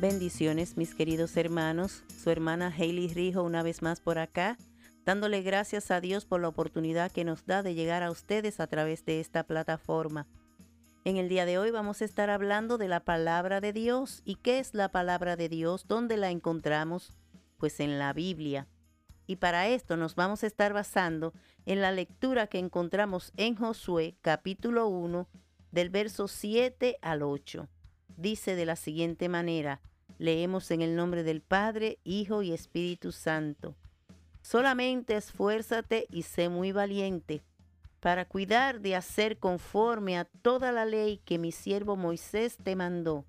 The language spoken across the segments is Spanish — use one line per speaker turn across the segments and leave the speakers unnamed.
Bendiciones, mis queridos hermanos. Su hermana Hailey Rijo una vez más por acá, dándole gracias a Dios por la oportunidad que nos da de llegar a ustedes a través de esta plataforma. En el día de hoy vamos a estar hablando de la palabra de Dios. ¿Y qué es la palabra de Dios? ¿Dónde la encontramos? Pues en la Biblia. Y para esto nos vamos a estar basando en la lectura que encontramos en Josué capítulo 1 del verso 7 al 8 dice de la siguiente manera, leemos en el nombre del Padre, Hijo y Espíritu Santo. Solamente esfuérzate y sé muy valiente para cuidar de hacer conforme a toda la ley que mi siervo Moisés te mandó.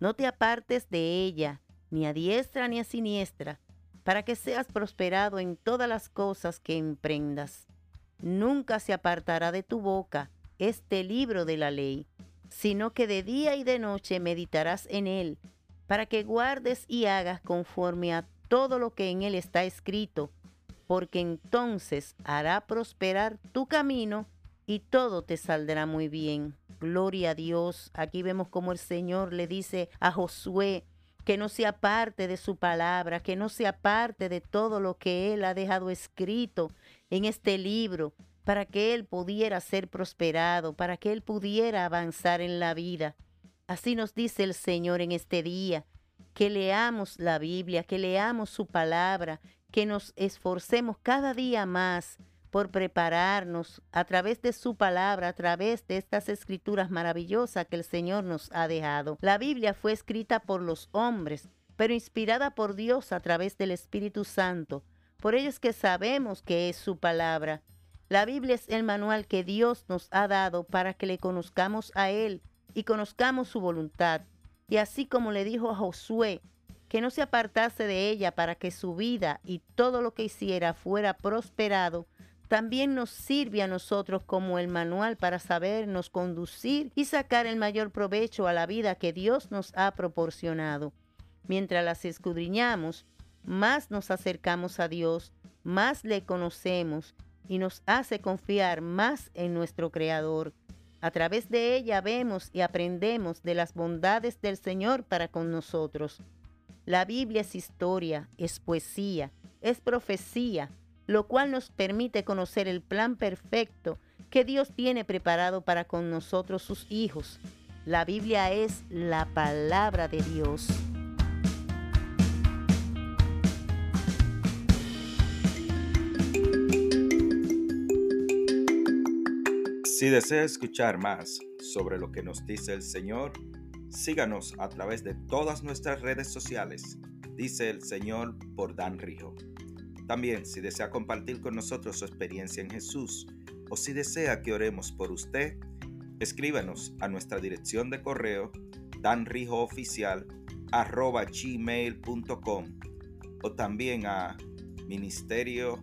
No te apartes de ella, ni a diestra ni a siniestra, para que seas prosperado en todas las cosas que emprendas. Nunca se apartará de tu boca este libro de la ley sino que de día y de noche meditarás en él, para que guardes y hagas conforme a todo lo que en él está escrito, porque entonces hará prosperar tu camino y todo te saldrá muy bien. Gloria a Dios. Aquí vemos como el Señor le dice a Josué que no se aparte de su palabra, que no se aparte de todo lo que él ha dejado escrito en este libro, para que él pudiera ser prosperado, para que él pudiera avanzar en la vida. Así nos dice el Señor en este día, que leamos la Biblia, que leamos su palabra, que nos esforcemos cada día más por prepararnos a través de su palabra, a través de estas escrituras maravillosas que el Señor nos ha dejado. La Biblia fue escrita por los hombres, pero inspirada por Dios a través del Espíritu Santo. Por ello es que sabemos que es su palabra la Biblia es el manual que Dios nos ha dado para que le conozcamos a Él y conozcamos su voluntad. Y así como le dijo a Josué que no se apartase de ella para que su vida y todo lo que hiciera fuera prosperado, también nos sirve a nosotros como el manual para sabernos conducir y sacar el mayor provecho a la vida que Dios nos ha proporcionado. Mientras las escudriñamos, más nos acercamos a Dios, más le conocemos y nos hace confiar más en nuestro Creador. A través de ella vemos y aprendemos de las bondades del Señor para con nosotros. La Biblia es historia, es poesía, es profecía, lo cual nos permite conocer el plan perfecto que Dios tiene preparado para con nosotros sus hijos. La Biblia es la palabra de Dios.
Si desea escuchar más sobre lo que nos dice el Señor, síganos a través de todas nuestras redes sociales, dice el Señor por Dan Rijo. También, si desea compartir con nosotros su experiencia en Jesús o si desea que oremos por usted, escríbanos a nuestra dirección de correo danrijooficial@gmail.com o también a ministerio